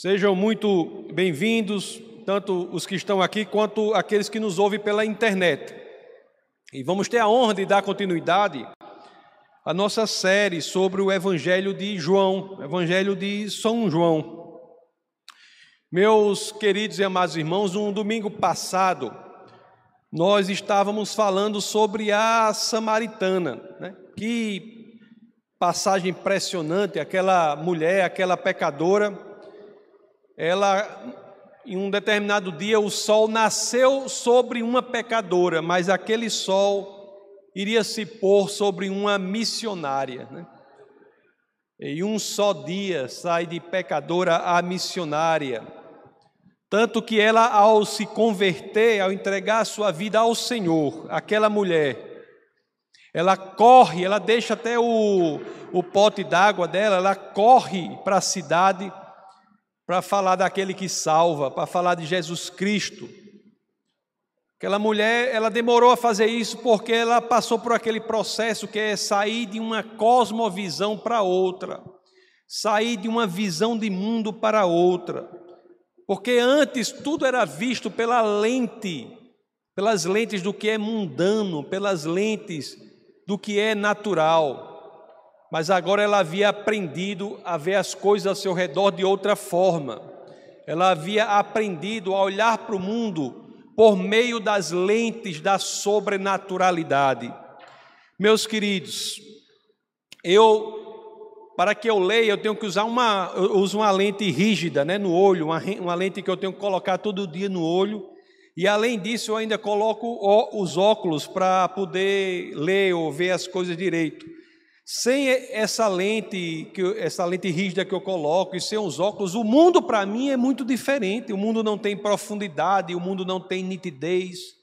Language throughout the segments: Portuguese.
Sejam muito bem-vindos, tanto os que estão aqui quanto aqueles que nos ouvem pela internet. E vamos ter a honra de dar continuidade à nossa série sobre o Evangelho de João, Evangelho de São João. Meus queridos e amados irmãos, um domingo passado, nós estávamos falando sobre a Samaritana, né? que passagem impressionante, aquela mulher, aquela pecadora ela em um determinado dia o sol nasceu sobre uma pecadora, mas aquele sol iria se pôr sobre uma missionária. Né? Em um só dia sai de pecadora a missionária. Tanto que ela, ao se converter, ao entregar sua vida ao Senhor, aquela mulher, ela corre, ela deixa até o, o pote d'água dela, ela corre para a cidade para falar daquele que salva, para falar de Jesus Cristo. Aquela mulher, ela demorou a fazer isso porque ela passou por aquele processo que é sair de uma cosmovisão para outra, sair de uma visão de mundo para outra. Porque antes tudo era visto pela lente, pelas lentes do que é mundano, pelas lentes do que é natural mas agora ela havia aprendido a ver as coisas ao seu redor de outra forma. Ela havia aprendido a olhar para o mundo por meio das lentes da sobrenaturalidade. Meus queridos, eu para que eu leia, eu tenho que usar uma, eu uso uma lente rígida, né, no olho, uma, uma lente que eu tenho que colocar todo dia no olho. E além disso, eu ainda coloco os óculos para poder ler ou ver as coisas direito. Sem essa lente, essa lente rígida que eu coloco e sem os óculos, o mundo para mim é muito diferente. O mundo não tem profundidade, o mundo não tem nitidez,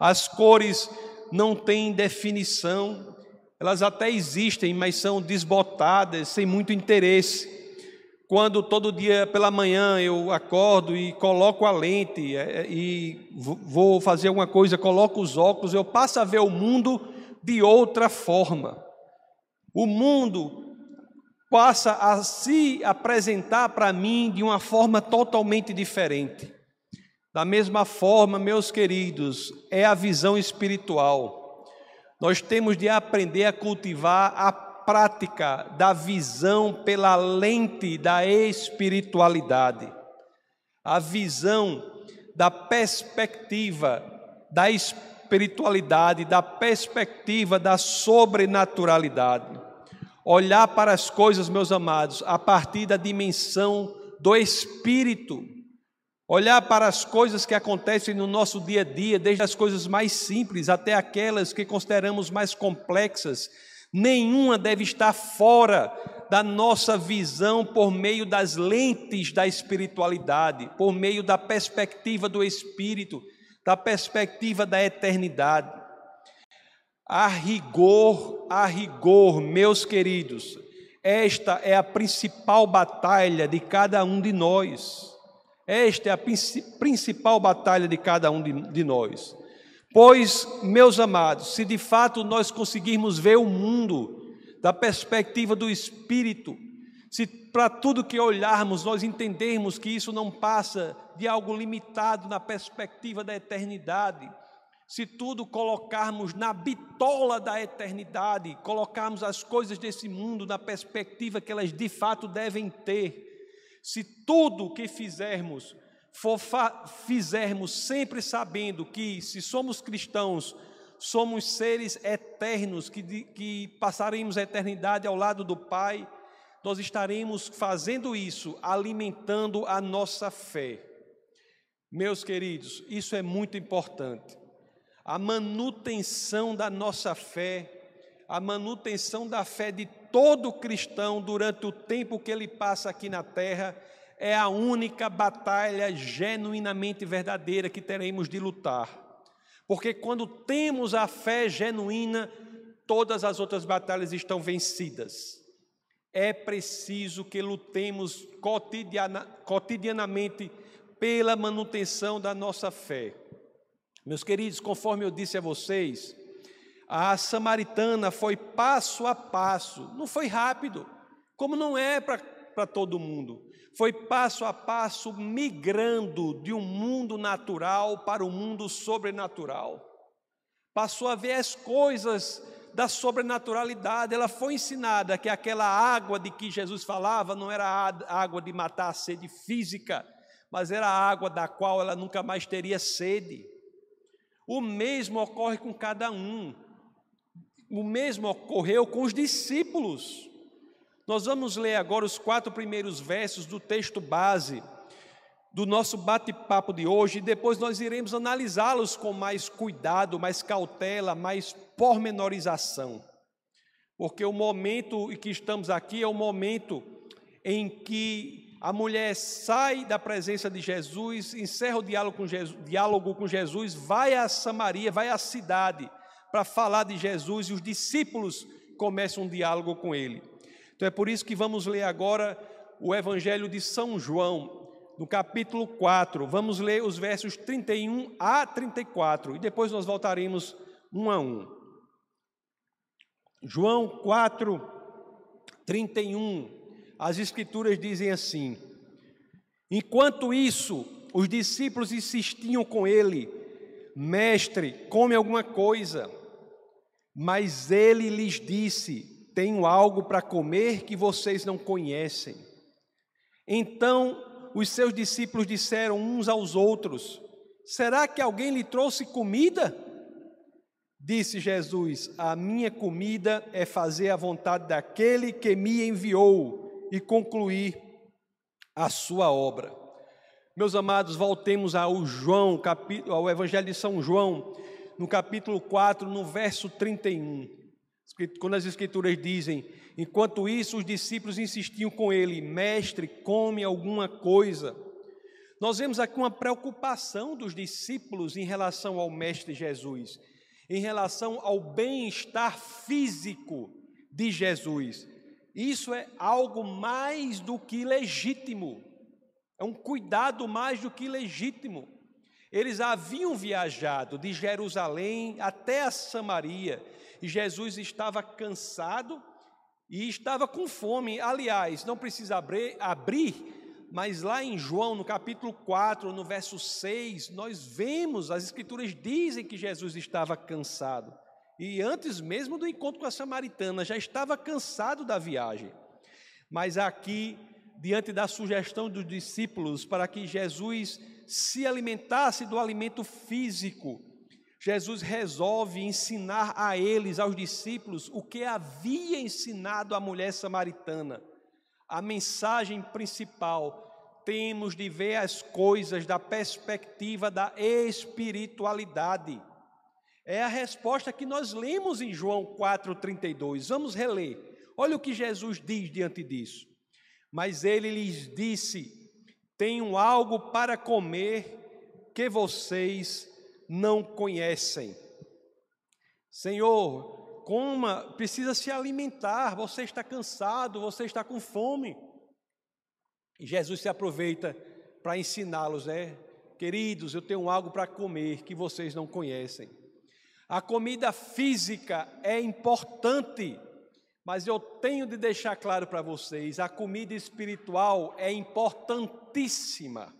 as cores não têm definição, elas até existem, mas são desbotadas, sem muito interesse. Quando todo dia pela manhã eu acordo e coloco a lente é, é, e vou fazer alguma coisa, coloco os óculos, eu passo a ver o mundo de outra forma. O mundo passa a se apresentar para mim de uma forma totalmente diferente. Da mesma forma, meus queridos, é a visão espiritual. Nós temos de aprender a cultivar a prática da visão pela lente da espiritualidade, a visão da perspectiva da espiritualidade, da perspectiva da sobrenaturalidade olhar para as coisas, meus amados, a partir da dimensão do espírito. Olhar para as coisas que acontecem no nosso dia a dia, desde as coisas mais simples até aquelas que consideramos mais complexas. Nenhuma deve estar fora da nossa visão por meio das lentes da espiritualidade, por meio da perspectiva do espírito, da perspectiva da eternidade. A rigor, a rigor, meus queridos, esta é a principal batalha de cada um de nós. Esta é a principal batalha de cada um de, nós. Pois, meus amados, se de fato nós conseguirmos ver o mundo da perspectiva do Espírito, se para tudo que olharmos nós entendermos que isso não passa de algo limitado na perspectiva da eternidade, se tudo colocarmos na bitola da eternidade, colocarmos as coisas desse mundo na perspectiva que elas de fato devem ter, se tudo que fizermos for fizermos sempre sabendo que se somos cristãos, somos seres eternos, que, que passaremos a eternidade ao lado do Pai, nós estaremos fazendo isso, alimentando a nossa fé. Meus queridos, isso é muito importante a manutenção da nossa fé, a manutenção da fé de todo cristão durante o tempo que ele passa aqui na terra, é a única batalha genuinamente verdadeira que teremos de lutar. Porque quando temos a fé genuína, todas as outras batalhas estão vencidas. É preciso que lutemos cotidiana, cotidianamente pela manutenção da nossa fé. Meus queridos, conforme eu disse a vocês, a samaritana foi passo a passo, não foi rápido, como não é para todo mundo. Foi passo a passo migrando de um mundo natural para o um mundo sobrenatural. Passou a ver as coisas da sobrenaturalidade. Ela foi ensinada que aquela água de que Jesus falava não era água de matar a sede física, mas era a água da qual ela nunca mais teria sede. O mesmo ocorre com cada um. O mesmo ocorreu com os discípulos. Nós vamos ler agora os quatro primeiros versos do texto base do nosso bate-papo de hoje e depois nós iremos analisá-los com mais cuidado, mais cautela, mais pormenorização. Porque o momento em que estamos aqui é o momento em que a mulher sai da presença de Jesus, encerra o diálogo com Jesus, diálogo com Jesus vai a Samaria, vai à cidade para falar de Jesus e os discípulos começam um diálogo com ele. Então é por isso que vamos ler agora o Evangelho de São João, no capítulo 4. Vamos ler os versos 31 a 34 e depois nós voltaremos um a um. João 4, 31. As Escrituras dizem assim: Enquanto isso, os discípulos insistiam com ele, Mestre, come alguma coisa. Mas ele lhes disse: tenho algo para comer que vocês não conhecem. Então os seus discípulos disseram uns aos outros: Será que alguém lhe trouxe comida? Disse Jesus: A minha comida é fazer a vontade daquele que me enviou e concluir a sua obra. Meus amados, voltemos ao João, ao Evangelho de São João, no capítulo 4, no verso 31. Quando as Escrituras dizem, enquanto isso os discípulos insistiam com ele, mestre, come alguma coisa. Nós vemos aqui uma preocupação dos discípulos em relação ao Mestre Jesus, em relação ao bem-estar físico de Jesus. Isso é algo mais do que legítimo, é um cuidado mais do que legítimo. Eles haviam viajado de Jerusalém até a Samaria e Jesus estava cansado e estava com fome. Aliás, não precisa abrir, mas lá em João, no capítulo 4, no verso 6, nós vemos, as Escrituras dizem que Jesus estava cansado. E antes mesmo do encontro com a samaritana, já estava cansado da viagem. Mas aqui, diante da sugestão dos discípulos para que Jesus se alimentasse do alimento físico, Jesus resolve ensinar a eles, aos discípulos, o que havia ensinado a mulher samaritana. A mensagem principal: temos de ver as coisas da perspectiva da espiritualidade. É a resposta que nós lemos em João 4,32. Vamos reler. Olha o que Jesus diz diante disso. Mas ele lhes disse: Tenho algo para comer que vocês não conhecem. Senhor, coma, precisa se alimentar, você está cansado, você está com fome. E Jesus se aproveita para ensiná-los, né? Queridos, eu tenho algo para comer que vocês não conhecem. A comida física é importante, mas eu tenho de deixar claro para vocês: a comida espiritual é importantíssima.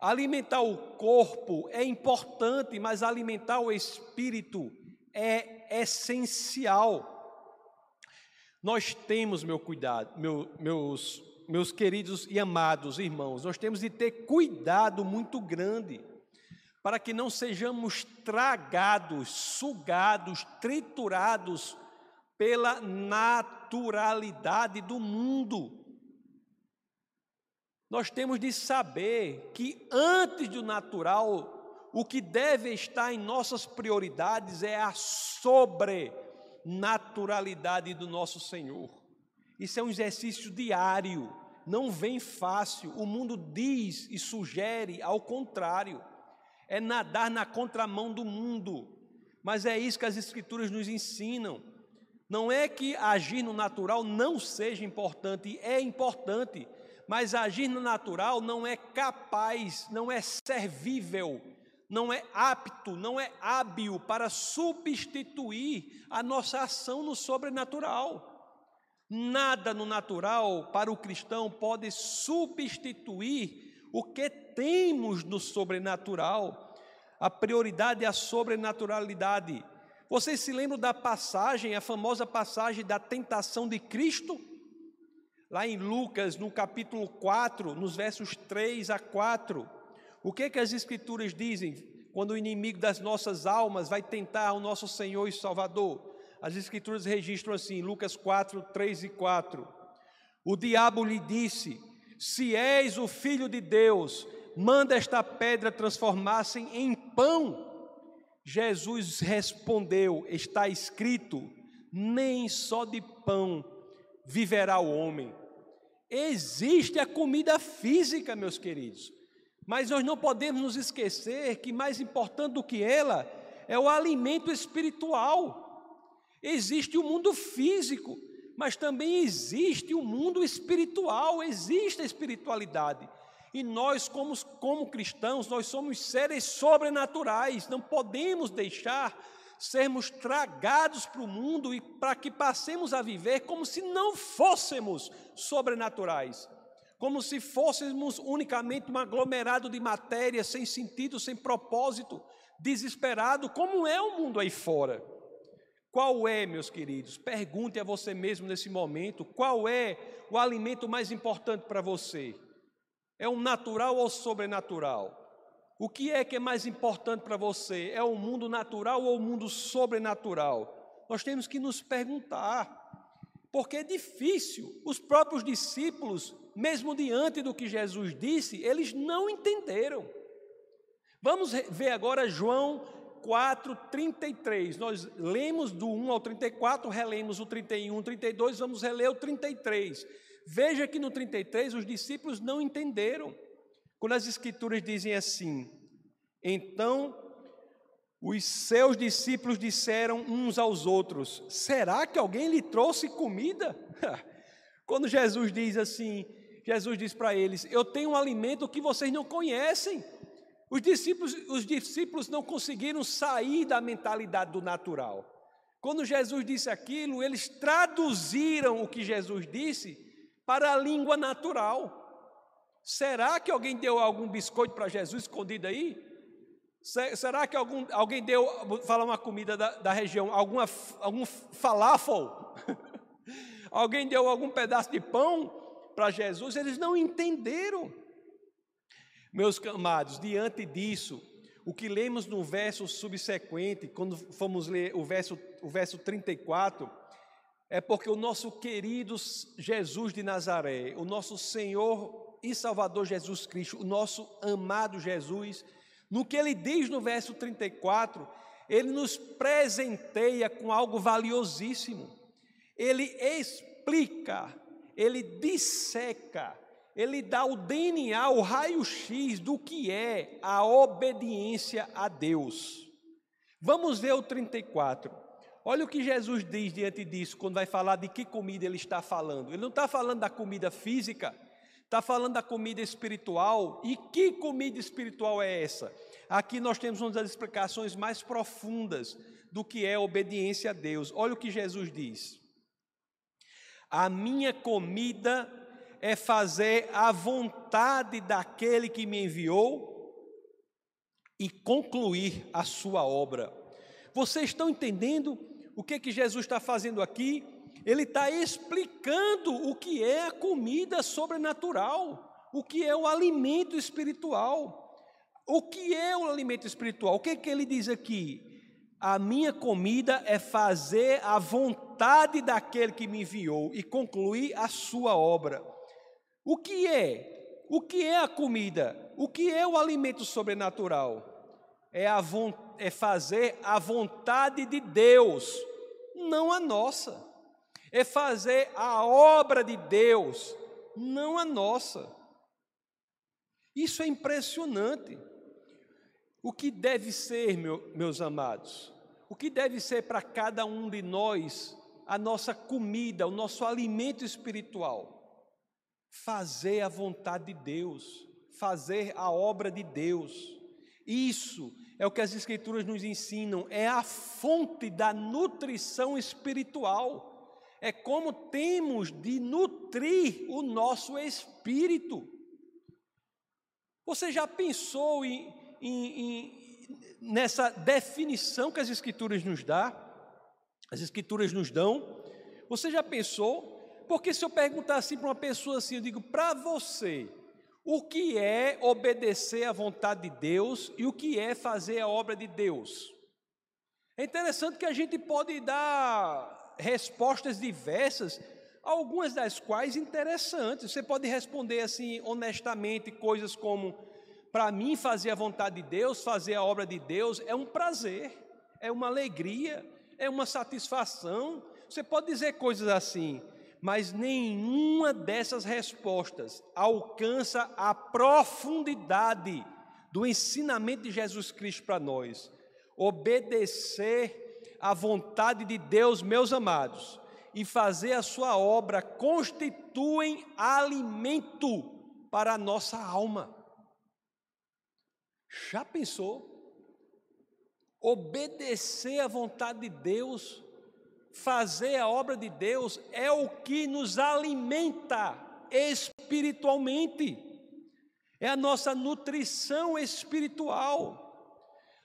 Alimentar o corpo é importante, mas alimentar o espírito é essencial. Nós temos, meu cuidado, meu, meus, meus queridos e amados irmãos, nós temos de ter cuidado muito grande para que não sejamos tragados, sugados, triturados pela naturalidade do mundo. Nós temos de saber que antes do natural, o que deve estar em nossas prioridades é a sobrenaturalidade do nosso Senhor. Isso é um exercício diário, não vem fácil. O mundo diz e sugere ao contrário. É nadar na contramão do mundo. Mas é isso que as Escrituras nos ensinam. Não é que agir no natural não seja importante, é importante, mas agir no natural não é capaz, não é servível, não é apto, não é hábil para substituir a nossa ação no sobrenatural. Nada no natural para o cristão pode substituir o que temos no sobrenatural. A prioridade é a sobrenaturalidade. Vocês se lembram da passagem, a famosa passagem da tentação de Cristo? Lá em Lucas, no capítulo 4, nos versos 3 a 4. O que, é que as Escrituras dizem quando o inimigo das nossas almas vai tentar o nosso Senhor e Salvador? As Escrituras registram assim, Lucas 4, 3 e 4. O diabo lhe disse: Se és o filho de Deus, manda esta pedra transformar-se em pão. Jesus respondeu: Está escrito: Nem só de pão viverá o homem. Existe a comida física, meus queridos, mas nós não podemos nos esquecer que mais importante do que ela é o alimento espiritual. Existe o mundo físico, mas também existe o mundo espiritual, existe a espiritualidade. E nós, como, como cristãos, nós somos seres sobrenaturais, não podemos deixar sermos tragados para o mundo e para que passemos a viver como se não fôssemos sobrenaturais, como se fôssemos unicamente um aglomerado de matéria sem sentido, sem propósito, desesperado, como é o mundo aí fora. Qual é, meus queridos? Pergunte a você mesmo nesse momento: qual é o alimento mais importante para você? É o natural ou sobrenatural? O que é que é mais importante para você? É o mundo natural ou o mundo sobrenatural? Nós temos que nos perguntar, porque é difícil. Os próprios discípulos, mesmo diante do que Jesus disse, eles não entenderam. Vamos ver agora João 4, 33. Nós lemos do 1 ao 34, relemos o 31, 32, vamos reler o 33. Veja que no 33 os discípulos não entenderam. Quando as escrituras dizem assim: Então os seus discípulos disseram uns aos outros: Será que alguém lhe trouxe comida? Quando Jesus diz assim, Jesus diz para eles: Eu tenho um alimento que vocês não conhecem. Os discípulos, os discípulos não conseguiram sair da mentalidade do natural. Quando Jesus disse aquilo, eles traduziram o que Jesus disse para a língua natural. Será que alguém deu algum biscoito para Jesus escondido aí? Será que algum, alguém deu, vou falar uma comida da, da região, alguma, algum falafel? alguém deu algum pedaço de pão para Jesus? Eles não entenderam. Meus amados, diante disso, o que lemos no verso subsequente, quando fomos ler o verso, o verso 34, é porque o nosso querido Jesus de Nazaré, o nosso Senhor e Salvador Jesus Cristo, o nosso amado Jesus, no que ele diz no verso 34, ele nos presenteia com algo valiosíssimo. Ele explica, ele disseca, ele dá o DNA, o raio-x do que é a obediência a Deus. Vamos ver o 34. Olha o que Jesus diz diante disso, quando vai falar de que comida ele está falando. Ele não está falando da comida física, está falando da comida espiritual. E que comida espiritual é essa? Aqui nós temos uma das explicações mais profundas do que é obediência a Deus. Olha o que Jesus diz: A minha comida é fazer a vontade daquele que me enviou e concluir a sua obra. Vocês estão entendendo o que que Jesus está fazendo aqui? Ele está explicando o que é a comida sobrenatural, o que é o alimento espiritual. O que é o alimento espiritual? O que, que ele diz aqui? A minha comida é fazer a vontade daquele que me enviou e concluir a sua obra. O que é? O que é a comida? O que é o alimento sobrenatural? É, a, é fazer a vontade de Deus, não a nossa. É fazer a obra de Deus, não a nossa. Isso é impressionante. O que deve ser, meu, meus amados? O que deve ser para cada um de nós a nossa comida, o nosso alimento espiritual? Fazer a vontade de Deus, fazer a obra de Deus. Isso é o que as Escrituras nos ensinam, é a fonte da nutrição espiritual, é como temos de nutrir o nosso espírito. Você já pensou em, em, em, nessa definição que as Escrituras nos dá? As Escrituras nos dão. Você já pensou? Porque se eu perguntar assim para uma pessoa assim, eu digo, para você, o que é obedecer à vontade de Deus e o que é fazer a obra de Deus? É interessante que a gente pode dar respostas diversas, algumas das quais interessantes. Você pode responder assim honestamente coisas como: para mim fazer a vontade de Deus, fazer a obra de Deus é um prazer, é uma alegria, é uma satisfação. Você pode dizer coisas assim, mas nenhuma dessas respostas alcança a profundidade do ensinamento de Jesus Cristo para nós obedecer à vontade de Deus, meus amados, e fazer a sua obra constituem alimento para a nossa alma. Já pensou? Obedecer à vontade de Deus, fazer a obra de Deus é o que nos alimenta espiritualmente, é a nossa nutrição espiritual.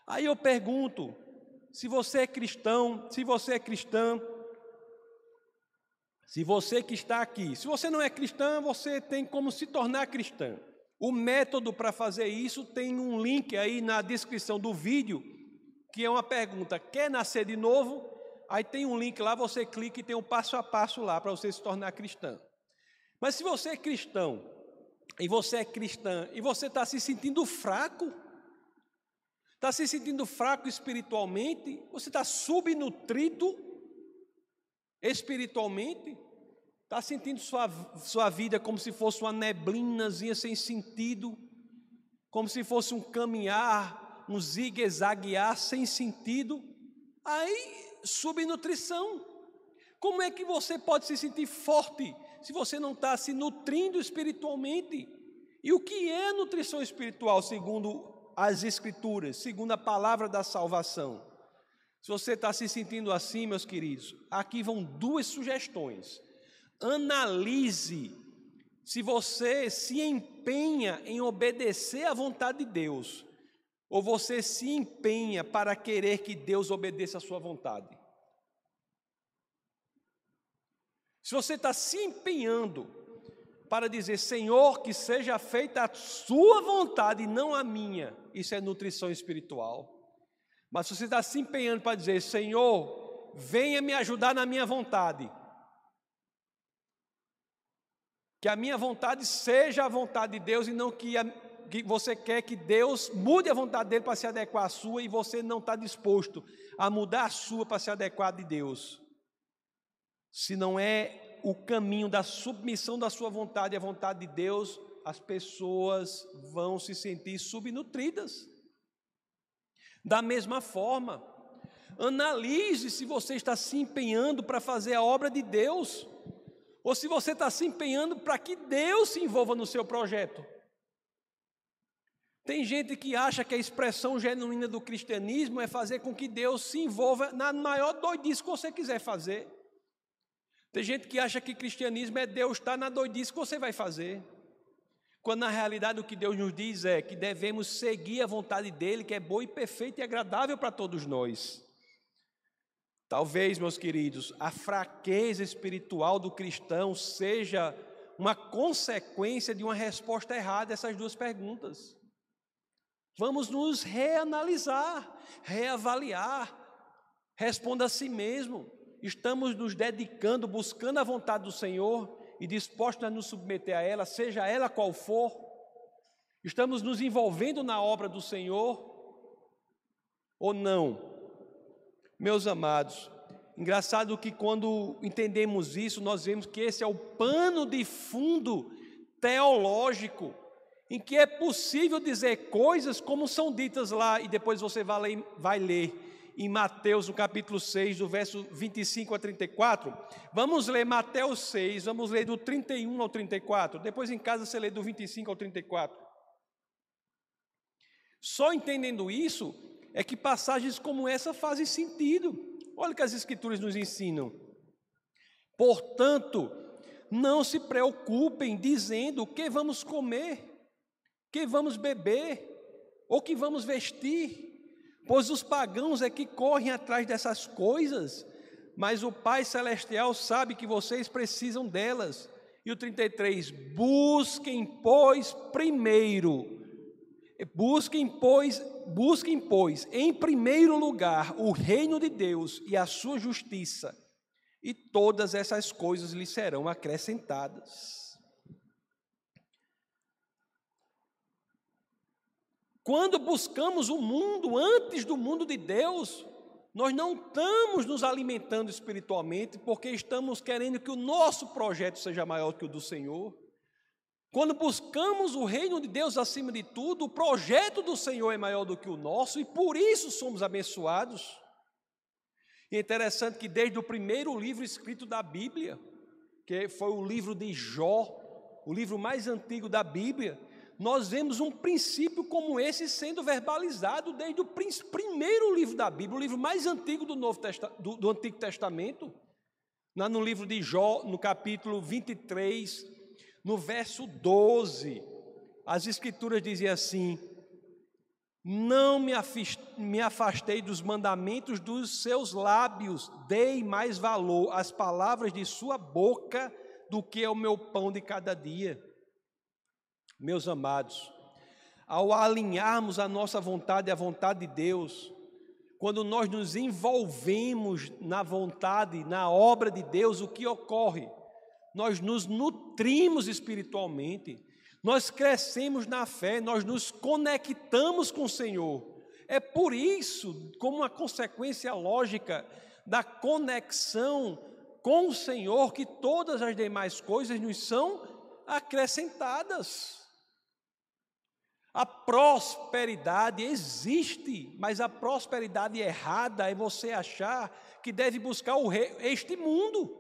Aí eu pergunto: se você é cristão, se você é cristã, se você que está aqui, se você não é cristã, você tem como se tornar cristã. O método para fazer isso tem um link aí na descrição do vídeo, que é uma pergunta: quer nascer de novo? Aí tem um link lá, você clica e tem um passo a passo lá para você se tornar cristã. Mas se você é cristão, e você é cristã, e você está se sentindo fraco, Está se sentindo fraco espiritualmente? Você está subnutrido espiritualmente? Está sentindo sua, sua vida como se fosse uma neblinazinha sem sentido? Como se fosse um caminhar, um zigue-zaguear sem sentido? Aí, subnutrição. Como é que você pode se sentir forte se você não está se nutrindo espiritualmente? E o que é nutrição espiritual, segundo as Escrituras, segundo a palavra da salvação. Se você está se sentindo assim, meus queridos, aqui vão duas sugestões. Analise se você se empenha em obedecer à vontade de Deus, ou você se empenha para querer que Deus obedeça a sua vontade. Se você está se empenhando para dizer: Senhor, que seja feita a Sua vontade e não a minha. Isso é nutrição espiritual. Mas se você está se empenhando para dizer: Senhor, venha me ajudar na minha vontade. Que a minha vontade seja a vontade de Deus e não que, a, que você quer que Deus mude a vontade dele para se adequar à sua e você não está disposto a mudar a sua para se adequar de Deus. Se não é o caminho da submissão da sua vontade à vontade de Deus, as pessoas vão se sentir subnutridas. Da mesma forma, analise se você está se empenhando para fazer a obra de Deus, ou se você está se empenhando para que Deus se envolva no seu projeto. Tem gente que acha que a expressão genuína do cristianismo é fazer com que Deus se envolva na maior doidice que você quiser fazer. Tem gente que acha que cristianismo é Deus estar tá na doidice que você vai fazer. Quando na realidade o que Deus nos diz é que devemos seguir a vontade dele, que é boa e perfeita e agradável para todos nós. Talvez, meus queridos, a fraqueza espiritual do cristão seja uma consequência de uma resposta errada a essas duas perguntas. Vamos nos reanalisar, reavaliar. Responda a si mesmo estamos nos dedicando, buscando a vontade do Senhor e dispostos a nos submeter a ela, seja ela qual for. Estamos nos envolvendo na obra do Senhor ou não? Meus amados, engraçado que quando entendemos isso, nós vemos que esse é o pano de fundo teológico em que é possível dizer coisas como são ditas lá, e depois você vai ler, vai ler em Mateus, no capítulo 6, do verso 25 a 34. Vamos ler Mateus 6, vamos ler do 31 ao 34. Depois em casa você lê do 25 ao 34. Só entendendo isso é que passagens como essa fazem sentido. Olha o que as Escrituras nos ensinam. Portanto, não se preocupem dizendo o que vamos comer, que vamos beber, ou que vamos vestir, pois os pagãos é que correm atrás dessas coisas, mas o Pai Celestial sabe que vocês precisam delas. E o 33, busquem, pois, primeiro, busquem, pois, busquem, pois, em primeiro lugar o reino de Deus e a sua justiça, e todas essas coisas lhe serão acrescentadas. Quando buscamos o mundo antes do mundo de Deus, nós não estamos nos alimentando espiritualmente porque estamos querendo que o nosso projeto seja maior que o do Senhor. Quando buscamos o reino de Deus acima de tudo, o projeto do Senhor é maior do que o nosso e por isso somos abençoados. E é interessante que desde o primeiro livro escrito da Bíblia, que foi o livro de Jó, o livro mais antigo da Bíblia, nós vemos um princípio como esse sendo verbalizado desde o primeiro livro da Bíblia, o livro mais antigo do, Novo Testa, do, do Antigo Testamento, no livro de Jó, no capítulo 23, no verso 12, as Escrituras dizem assim: Não me afastei dos mandamentos dos seus lábios, dei mais valor às palavras de sua boca do que ao meu pão de cada dia. Meus amados, ao alinharmos a nossa vontade à vontade de Deus, quando nós nos envolvemos na vontade, na obra de Deus, o que ocorre? Nós nos nutrimos espiritualmente, nós crescemos na fé, nós nos conectamos com o Senhor. É por isso, como uma consequência lógica da conexão com o Senhor, que todas as demais coisas nos são acrescentadas. A prosperidade existe, mas a prosperidade errada é você achar que deve buscar rei, este mundo.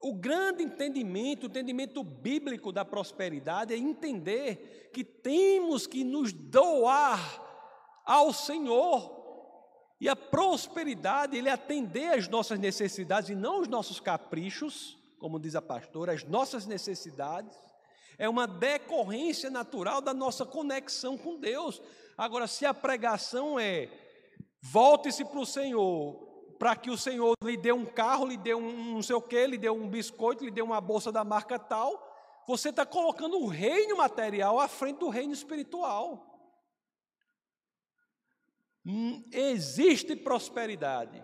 O grande entendimento, o entendimento bíblico da prosperidade é entender que temos que nos doar ao Senhor. E a prosperidade, ele atender às nossas necessidades e não os nossos caprichos, como diz a pastora, as nossas necessidades é uma decorrência natural da nossa conexão com Deus. Agora, se a pregação é volte-se para o Senhor, para que o Senhor lhe dê um carro, lhe dê um não sei o que, lhe dê um biscoito, lhe dê uma bolsa da marca tal, você está colocando o reino material à frente do reino espiritual. Hum, existe prosperidade,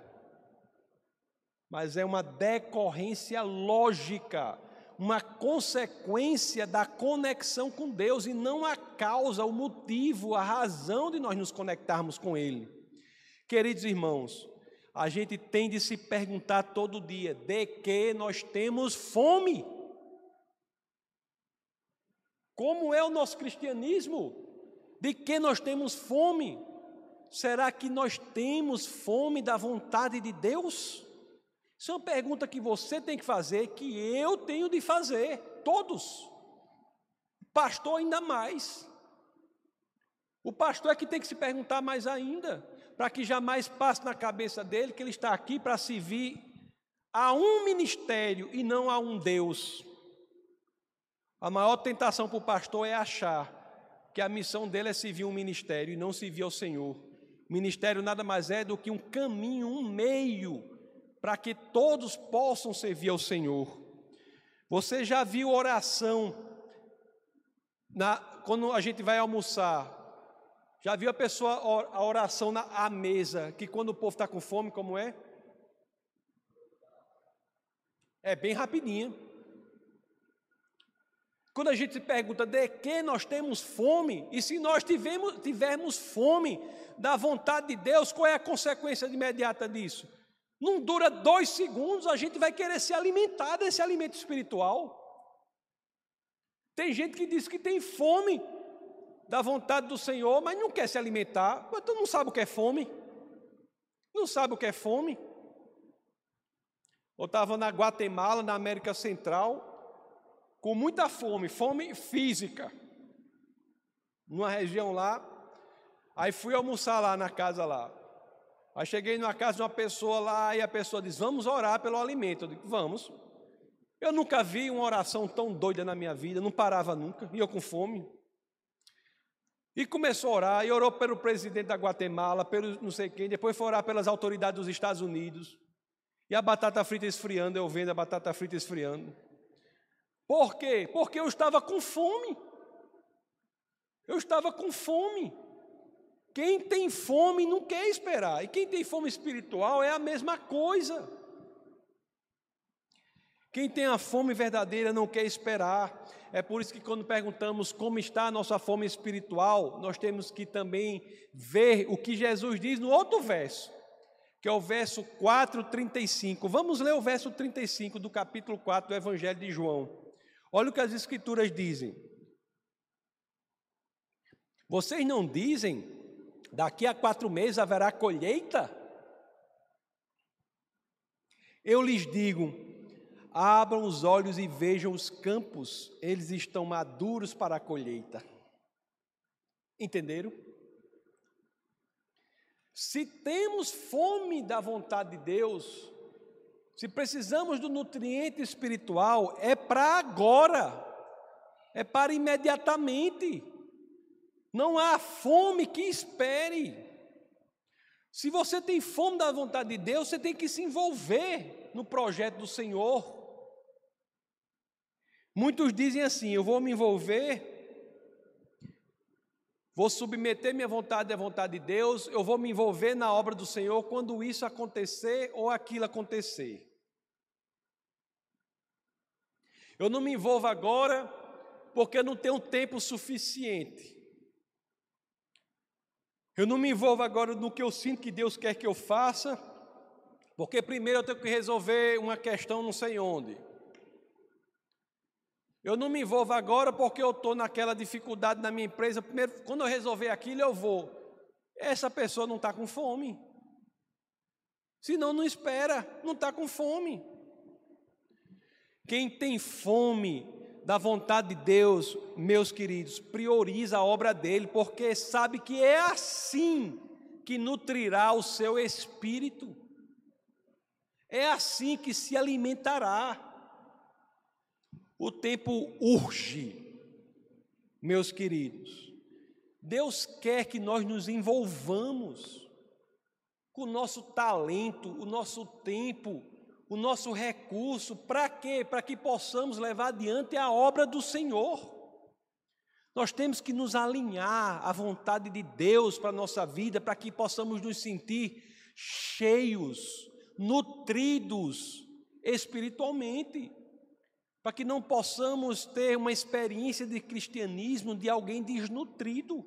mas é uma decorrência lógica uma consequência da conexão com Deus e não a causa, o motivo, a razão de nós nos conectarmos com Ele. Queridos irmãos, a gente tem de se perguntar todo dia: de que nós temos fome? Como é o nosso cristianismo? De que nós temos fome? Será que nós temos fome da vontade de Deus? Isso é uma pergunta que você tem que fazer, que eu tenho de fazer, todos. Pastor, ainda mais. O pastor é que tem que se perguntar mais ainda, para que jamais passe na cabeça dele que ele está aqui para servir a um ministério e não a um Deus. A maior tentação para o pastor é achar que a missão dele é servir um ministério e não servir ao Senhor. O ministério nada mais é do que um caminho, um meio para que todos possam servir ao Senhor. Você já viu oração na, quando a gente vai almoçar? Já viu a pessoa a oração na à mesa, que quando o povo está com fome, como é? É bem rapidinho. Quando a gente se pergunta de que nós temos fome, e se nós tivemos, tivermos fome da vontade de Deus, qual é a consequência imediata disso? Não dura dois segundos, a gente vai querer se alimentar desse alimento espiritual. Tem gente que diz que tem fome da vontade do Senhor, mas não quer se alimentar. Mas tu não sabe o que é fome? Não sabe o que é fome? Eu estava na Guatemala, na América Central, com muita fome, fome física, numa região lá. Aí fui almoçar lá na casa lá. Aí cheguei numa casa de uma pessoa lá e a pessoa diz: Vamos orar pelo alimento. Eu digo: Vamos. Eu nunca vi uma oração tão doida na minha vida, não parava nunca, e eu com fome. E começou a orar, e orou pelo presidente da Guatemala, pelo não sei quem, depois foi orar pelas autoridades dos Estados Unidos. E a batata frita esfriando, eu vendo a batata frita esfriando. Por quê? Porque eu estava com fome. Eu estava com fome. Quem tem fome não quer esperar. E quem tem fome espiritual é a mesma coisa. Quem tem a fome verdadeira não quer esperar. É por isso que quando perguntamos como está a nossa fome espiritual, nós temos que também ver o que Jesus diz no outro verso, que é o verso 4:35. Vamos ler o verso 35 do capítulo 4 do Evangelho de João. Olha o que as escrituras dizem. Vocês não dizem, daqui a quatro meses haverá colheita? Eu lhes digo, abram os olhos e vejam os campos, eles estão maduros para a colheita. Entenderam? Se temos fome da vontade de Deus, se precisamos do nutriente espiritual, é para agora, é para imediatamente. Não há fome que espere. Se você tem fome da vontade de Deus, você tem que se envolver no projeto do Senhor. Muitos dizem assim: eu vou me envolver, vou submeter minha vontade à vontade de Deus, eu vou me envolver na obra do Senhor quando isso acontecer ou aquilo acontecer. Eu não me envolvo agora porque eu não tenho tempo suficiente. Eu não me envolvo agora no que eu sinto que Deus quer que eu faça, porque primeiro eu tenho que resolver uma questão não sei onde. Eu não me envolvo agora porque eu estou naquela dificuldade na minha empresa. Primeiro, quando eu resolver aquilo, eu vou. Essa pessoa não está com fome. Senão, não espera, não está com fome. Quem tem fome da vontade de Deus, meus queridos, prioriza a obra dele, porque sabe que é assim que nutrirá o seu espírito. É assim que se alimentará. O tempo urge, meus queridos. Deus quer que nós nos envolvamos com o nosso talento, o nosso tempo, o nosso recurso, para quê? Para que possamos levar adiante a obra do Senhor. Nós temos que nos alinhar à vontade de Deus para a nossa vida, para que possamos nos sentir cheios, nutridos espiritualmente, para que não possamos ter uma experiência de cristianismo de alguém desnutrido.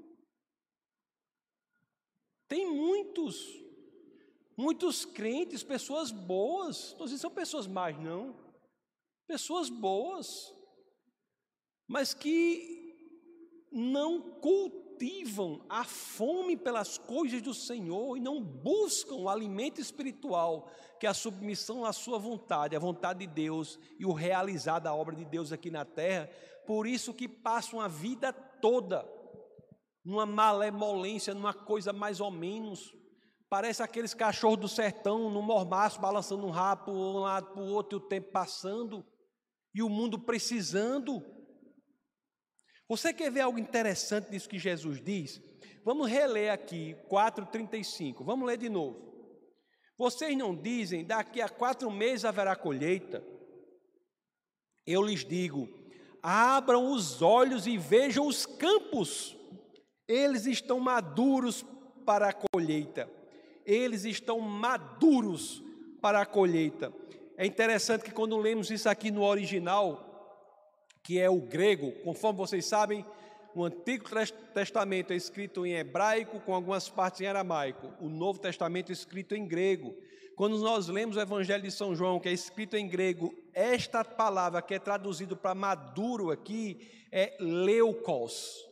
Tem muitos Muitos crentes, pessoas boas, não são pessoas más, não, pessoas boas, mas que não cultivam a fome pelas coisas do Senhor e não buscam o alimento espiritual, que é a submissão à Sua vontade, à vontade de Deus e o realizar da obra de Deus aqui na terra, por isso que passam a vida toda numa malemolência, numa coisa mais ou menos, Parece aqueles cachorros do sertão no mormaço, balançando um rabo um lado para o outro, e o tempo passando, e o mundo precisando. Você quer ver algo interessante disso que Jesus diz? Vamos reler aqui 4,35. Vamos ler de novo. Vocês não dizem, daqui a quatro meses haverá colheita? Eu lhes digo, abram os olhos e vejam os campos, eles estão maduros para a colheita eles estão maduros para a colheita. É interessante que quando lemos isso aqui no original, que é o grego, conforme vocês sabem, o Antigo Testamento é escrito em hebraico, com algumas partes em aramaico. O Novo Testamento é escrito em grego. Quando nós lemos o Evangelho de São João, que é escrito em grego, esta palavra que é traduzido para maduro aqui é leucos.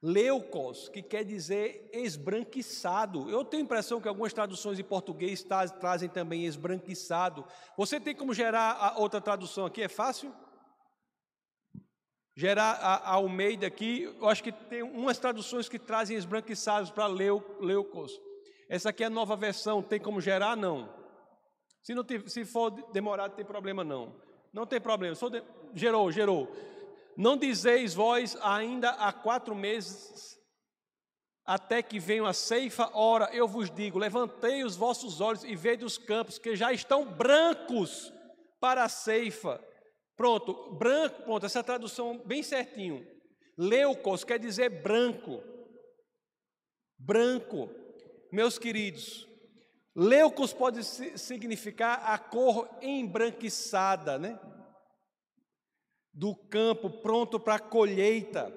Leucos, que quer dizer esbranquiçado. Eu tenho a impressão que algumas traduções em português trazem também esbranquiçado. Você tem como gerar a outra tradução aqui? É fácil? Gerar a, Almeida aqui, eu acho que tem umas traduções que trazem esbranquiçados para leu, leucos. Essa aqui é a nova versão, tem como gerar? Não. Se, não se for demorado, tem problema não. Não tem problema. De... Gerou, gerou. Não dizeis vós ainda há quatro meses, até que venha a ceifa, ora eu vos digo: levantei os vossos olhos e vede os campos que já estão brancos para a ceifa. Pronto, branco, pronto, essa tradução bem certinho. Leucos quer dizer branco. Branco. Meus queridos, leucos pode significar a cor embranquiçada, né? Do campo pronto para a colheita.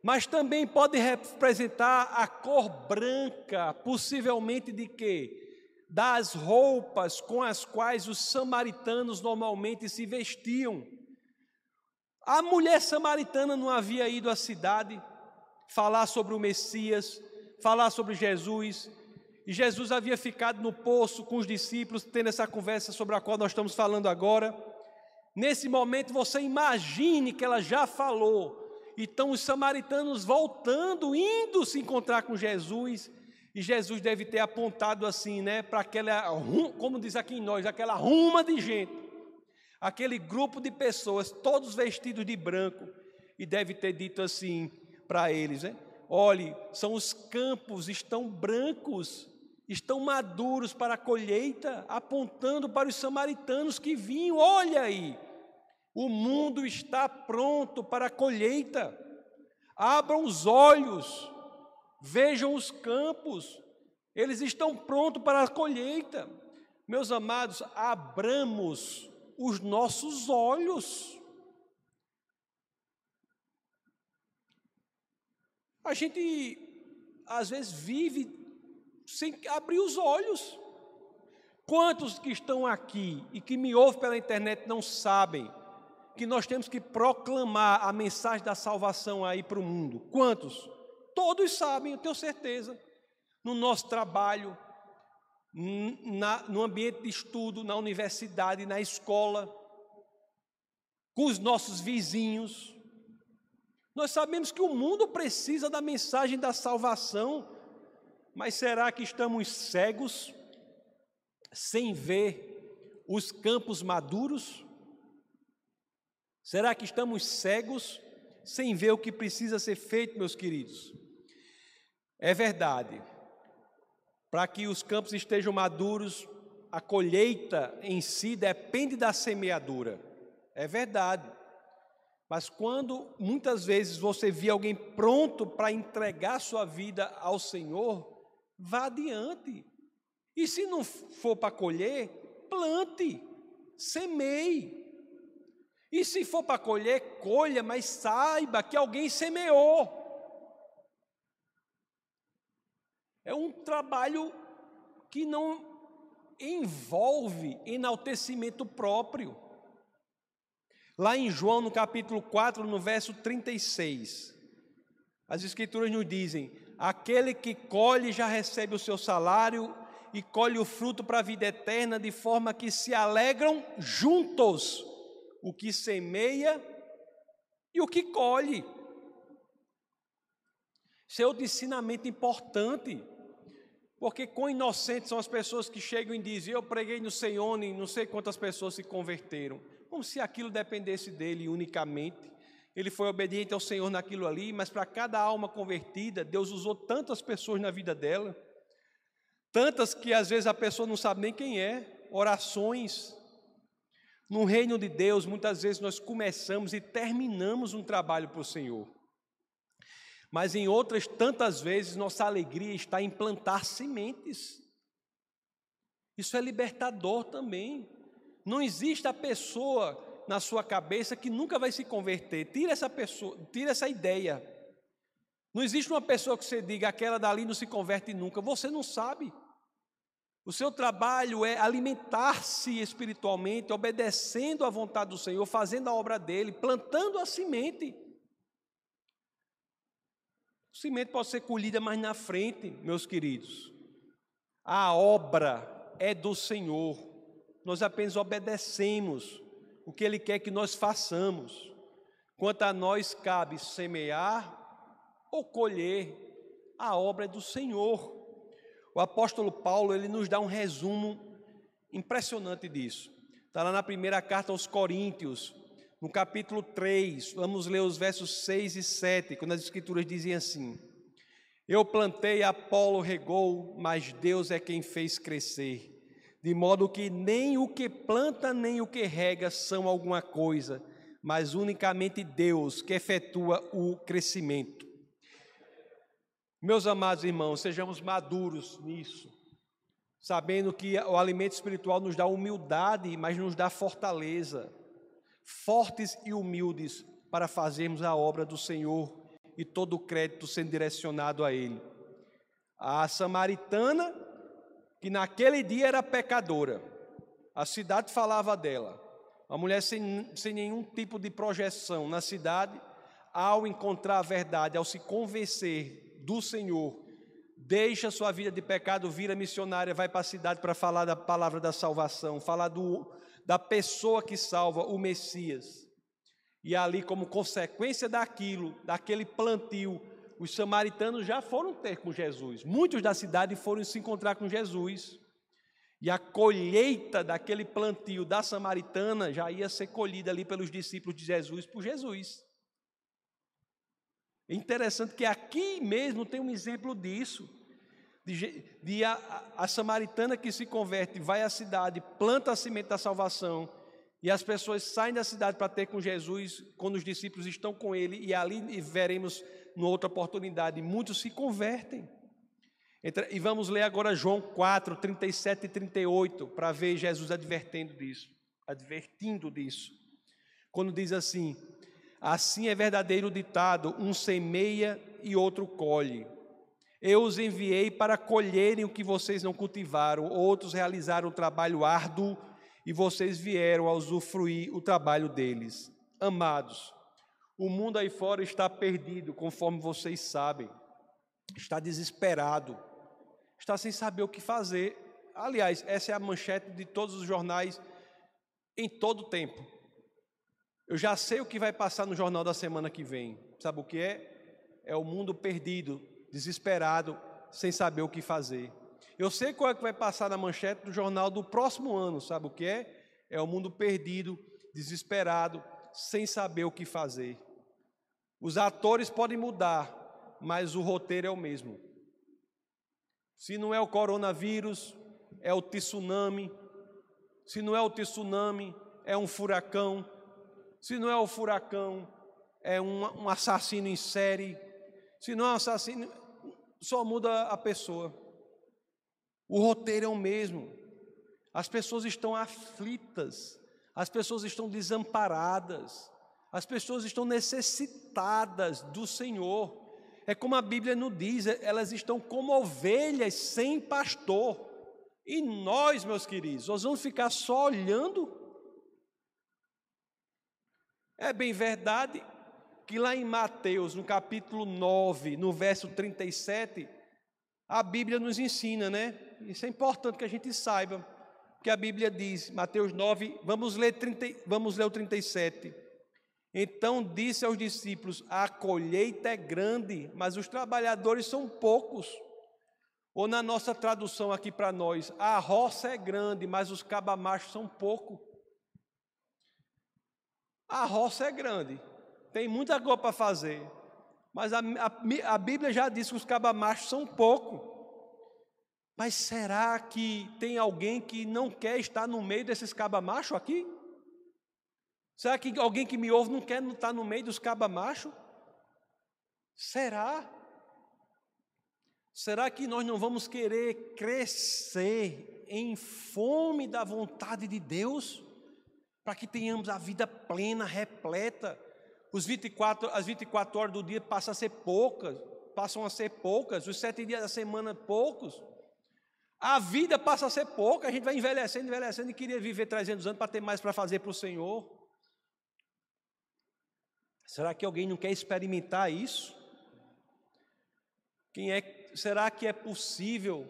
Mas também pode representar a cor branca, possivelmente de quê? Das roupas com as quais os samaritanos normalmente se vestiam. A mulher samaritana não havia ido à cidade falar sobre o Messias, falar sobre Jesus. E Jesus havia ficado no poço com os discípulos, tendo essa conversa sobre a qual nós estamos falando agora. Nesse momento, você imagine que ela já falou. Então, os samaritanos voltando, indo se encontrar com Jesus. E Jesus deve ter apontado assim, né, para aquela, como diz aqui em nós, aquela ruma de gente, aquele grupo de pessoas, todos vestidos de branco, e deve ter dito assim para eles, né? Olhe, são os campos, estão brancos, estão maduros para a colheita, apontando para os samaritanos que vinham. Olha aí, o mundo está pronto para a colheita. Abram os olhos, vejam os campos, eles estão prontos para a colheita. Meus amados, abramos os nossos olhos. A gente às vezes vive sem abrir os olhos. Quantos que estão aqui e que me ouvem pela internet não sabem que nós temos que proclamar a mensagem da salvação aí para o mundo? Quantos? Todos sabem, eu tenho certeza. No nosso trabalho, na, no ambiente de estudo, na universidade, na escola, com os nossos vizinhos, nós sabemos que o mundo precisa da mensagem da salvação, mas será que estamos cegos, sem ver os campos maduros? Será que estamos cegos, sem ver o que precisa ser feito, meus queridos? É verdade, para que os campos estejam maduros, a colheita em si depende da semeadura. É verdade. Mas quando muitas vezes você vê alguém pronto para entregar sua vida ao Senhor, vá adiante. E se não for para colher, plante, semeie. E se for para colher, colha, mas saiba que alguém semeou. É um trabalho que não envolve enaltecimento próprio. Lá em João, no capítulo 4, no verso 36, as Escrituras nos dizem: aquele que colhe já recebe o seu salário e colhe o fruto para a vida eterna, de forma que se alegram juntos o que semeia e o que colhe. Isso é outro ensinamento importante, porque quão inocentes são as pessoas que chegam e dizem: Eu preguei no Senhor e não sei quantas pessoas se converteram como se aquilo dependesse dele unicamente. Ele foi obediente ao Senhor naquilo ali, mas para cada alma convertida, Deus usou tantas pessoas na vida dela, tantas que às vezes a pessoa não sabe nem quem é, orações. No reino de Deus, muitas vezes nós começamos e terminamos um trabalho para o Senhor. Mas em outras tantas vezes nossa alegria está em plantar sementes. Isso é libertador também. Não existe a pessoa na sua cabeça que nunca vai se converter. Tira essa pessoa, tira essa ideia. Não existe uma pessoa que você diga aquela dali não se converte nunca. Você não sabe. O seu trabalho é alimentar-se espiritualmente, obedecendo à vontade do Senhor, fazendo a obra dele, plantando a semente. O semente pode ser colhida mais na frente, meus queridos. A obra é do Senhor nós apenas obedecemos o que Ele quer que nós façamos. Quanto a nós cabe semear ou colher, a obra é do Senhor. O apóstolo Paulo ele nos dá um resumo impressionante disso. Está lá na primeira carta aos Coríntios, no capítulo 3, vamos ler os versos 6 e 7, quando as escrituras dizem assim: Eu plantei, Apolo regou, mas Deus é quem fez crescer. De modo que nem o que planta nem o que rega são alguma coisa, mas unicamente Deus que efetua o crescimento. Meus amados irmãos, sejamos maduros nisso, sabendo que o alimento espiritual nos dá humildade, mas nos dá fortaleza fortes e humildes para fazermos a obra do Senhor e todo o crédito sendo direcionado a Ele. A samaritana, que naquele dia era pecadora, a cidade falava dela, a mulher sem, sem nenhum tipo de projeção na cidade, ao encontrar a verdade, ao se convencer do Senhor, deixa sua vida de pecado, vira missionária, vai para a cidade para falar da palavra da salvação, falar do, da pessoa que salva, o Messias. E ali, como consequência daquilo, daquele plantio, os samaritanos já foram ter com Jesus. Muitos da cidade foram se encontrar com Jesus. E a colheita daquele plantio da samaritana já ia ser colhida ali pelos discípulos de Jesus por Jesus. É interessante que aqui mesmo tem um exemplo disso de, de a, a, samaritana que se converte, vai à cidade, planta a semente da salvação, e as pessoas saem da cidade para ter com Jesus, quando os discípulos estão com ele, e ali veremos, numa outra oportunidade, muitos se convertem. E vamos ler agora João 4, 37 e 38, para ver Jesus advertendo disso, advertindo disso. Quando diz assim: Assim é verdadeiro ditado: um semeia e outro colhe. Eu os enviei para colherem o que vocês não cultivaram, outros realizaram o trabalho árduo e vocês vieram a usufruir o trabalho deles. Amados, o mundo aí fora está perdido, conforme vocês sabem, está desesperado, está sem saber o que fazer. Aliás, essa é a manchete de todos os jornais em todo o tempo. Eu já sei o que vai passar no jornal da semana que vem. Sabe o que é? É o mundo perdido, desesperado, sem saber o que fazer. Eu sei qual é que vai passar na manchete do jornal do próximo ano, sabe o que é? É o mundo perdido, desesperado, sem saber o que fazer. Os atores podem mudar, mas o roteiro é o mesmo. Se não é o coronavírus, é o tsunami. Se não é o tsunami, é um furacão. Se não é o furacão, é um, um assassino em série. Se não é um assassino, só muda a pessoa. O roteiro é o mesmo. As pessoas estão aflitas, as pessoas estão desamparadas, as pessoas estão necessitadas do Senhor. É como a Bíblia nos diz, elas estão como ovelhas sem pastor. E nós, meus queridos, nós vamos ficar só olhando? É bem verdade que lá em Mateus, no capítulo 9, no verso 37, a Bíblia nos ensina, né? Isso é importante que a gente saiba, que a Bíblia diz, Mateus 9, vamos ler, 30, vamos ler o 37. Então disse aos discípulos: A colheita é grande, mas os trabalhadores são poucos. Ou na nossa tradução aqui para nós, a roça é grande, mas os cabamachos são poucos. A roça é grande, tem muita coisa para fazer. Mas a, a, a, Bíblia já diz que os cabamachos são pouco. Mas será que tem alguém que não quer estar no meio desses cabamachos aqui? Será que alguém que me ouve não quer estar no meio dos cabamachos? Será? Será que nós não vamos querer crescer em fome da vontade de Deus? Para que tenhamos a vida plena, repleta, os 24, as 24 horas do dia passam a ser poucas, passam a ser poucas, os sete dias da semana poucos. A vida passa a ser pouca, a gente vai envelhecendo, envelhecendo e queria viver 300 anos para ter mais para fazer para o Senhor. Será que alguém não quer experimentar isso? Quem é, será que é possível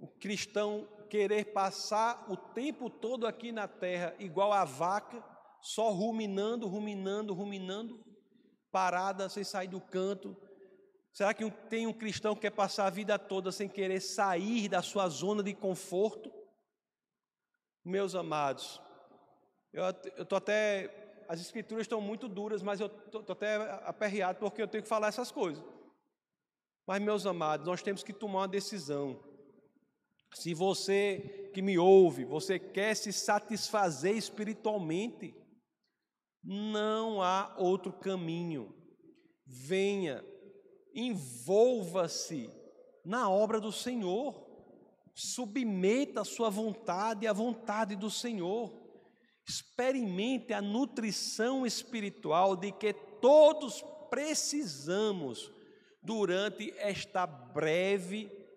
o cristão querer passar o tempo todo aqui na terra igual a vaca? só ruminando, ruminando, ruminando, parada, sem sair do canto, Será que tem um cristão que quer passar a vida toda sem querer sair da sua zona de conforto? Meus amados, eu estou até. As escrituras estão muito duras, mas eu estou até aperreado porque eu tenho que falar essas coisas. Mas, meus amados, nós temos que tomar uma decisão. Se você que me ouve, você quer se satisfazer espiritualmente, não há outro caminho. Venha, envolva-se na obra do Senhor, submeta a sua vontade à vontade do Senhor, experimente a nutrição espiritual de que todos precisamos durante esta breve